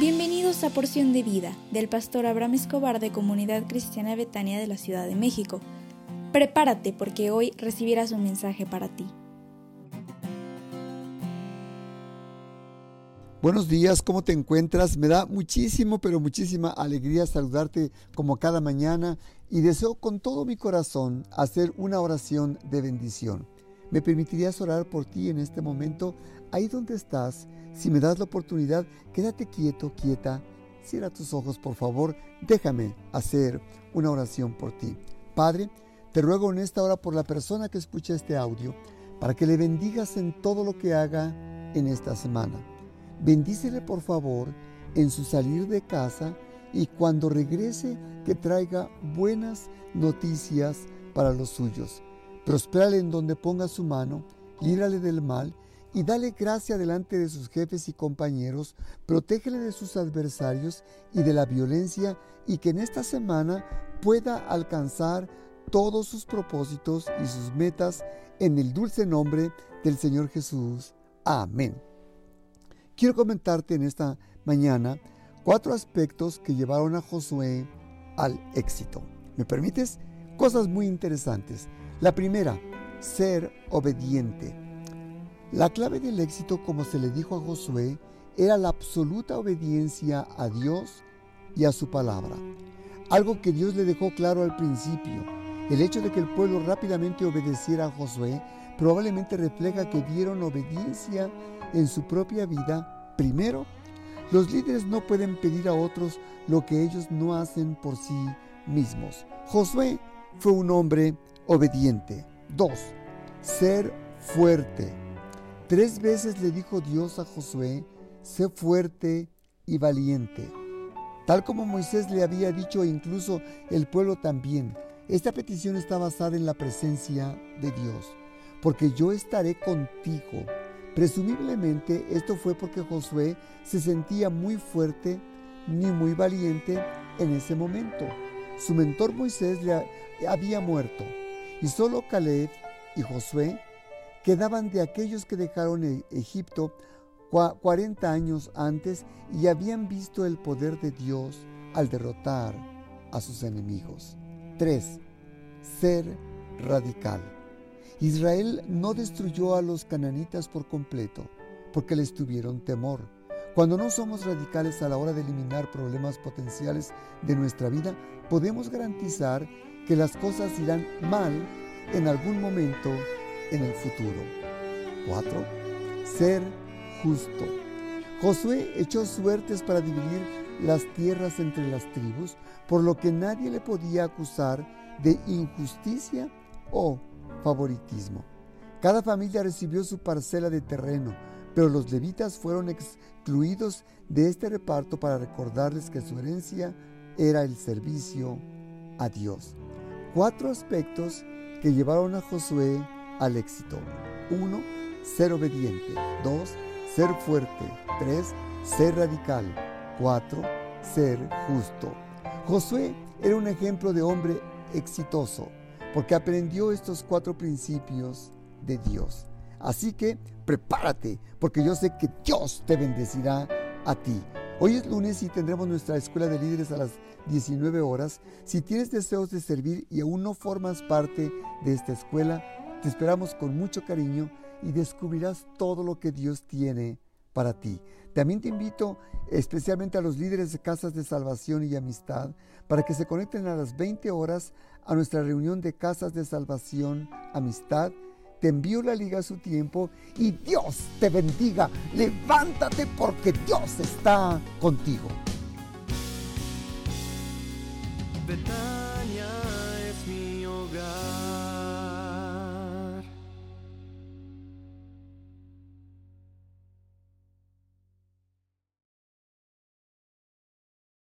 Bienvenidos a Porción de Vida del pastor Abraham Escobar de Comunidad Cristiana Betania de la Ciudad de México. Prepárate porque hoy recibirás un mensaje para ti. Buenos días, ¿cómo te encuentras? Me da muchísimo, pero muchísima alegría saludarte como cada mañana y deseo con todo mi corazón hacer una oración de bendición. ¿Me permitirías orar por ti en este momento? Ahí donde estás, si me das la oportunidad, quédate quieto, quieta. Cierra tus ojos, por favor. Déjame hacer una oración por ti. Padre, te ruego en esta hora por la persona que escucha este audio, para que le bendigas en todo lo que haga en esta semana. Bendícele, por favor, en su salir de casa y cuando regrese, que traiga buenas noticias para los suyos. Prospérale en donde ponga su mano, líbrale del mal y dale gracia delante de sus jefes y compañeros, protégele de sus adversarios y de la violencia y que en esta semana pueda alcanzar todos sus propósitos y sus metas en el dulce nombre del Señor Jesús. Amén. Quiero comentarte en esta mañana cuatro aspectos que llevaron a Josué al éxito. ¿Me permites? Cosas muy interesantes. La primera, ser obediente. La clave del éxito, como se le dijo a Josué, era la absoluta obediencia a Dios y a su palabra. Algo que Dios le dejó claro al principio. El hecho de que el pueblo rápidamente obedeciera a Josué probablemente refleja que vieron obediencia en su propia vida. Primero, los líderes no pueden pedir a otros lo que ellos no hacen por sí mismos. Josué fue un hombre obediente. Dos, ser fuerte. Tres veces le dijo Dios a Josué, sé fuerte y valiente. Tal como Moisés le había dicho e incluso el pueblo también, esta petición está basada en la presencia de Dios, porque yo estaré contigo. Presumiblemente esto fue porque Josué se sentía muy fuerte ni muy valiente en ese momento. Su mentor Moisés le había muerto y solo Caleb y Josué quedaban de aquellos que dejaron e-, Egipto 40 años antes y habían visto el poder de Dios al derrotar a sus enemigos. 3. Ser radical. Israel no destruyó a los cananitas por completo porque les tuvieron temor. Cuando no somos radicales a la hora de eliminar problemas potenciales de nuestra vida, podemos garantizar que las cosas irán mal en algún momento en el futuro. 4. Ser justo. Josué echó suertes para dividir las tierras entre las tribus, por lo que nadie le podía acusar de injusticia o favoritismo. Cada familia recibió su parcela de terreno, pero los levitas fueron excluidos de este reparto para recordarles que su herencia era el servicio a Dios. Cuatro aspectos que llevaron a Josué al éxito. 1. Ser obediente. 2. Ser fuerte. 3. Ser radical. 4. Ser justo. Josué era un ejemplo de hombre exitoso porque aprendió estos cuatro principios de Dios. Así que prepárate porque yo sé que Dios te bendecirá a ti. Hoy es lunes y tendremos nuestra escuela de líderes a las 19 horas. Si tienes deseos de servir y aún no formas parte de esta escuela, te esperamos con mucho cariño y descubrirás todo lo que Dios tiene para ti. También te invito especialmente a los líderes de casas de salvación y amistad para que se conecten a las 20 horas a nuestra reunión de casas de salvación, amistad. Te envío la liga a su tiempo y Dios te bendiga. Levántate porque Dios está contigo.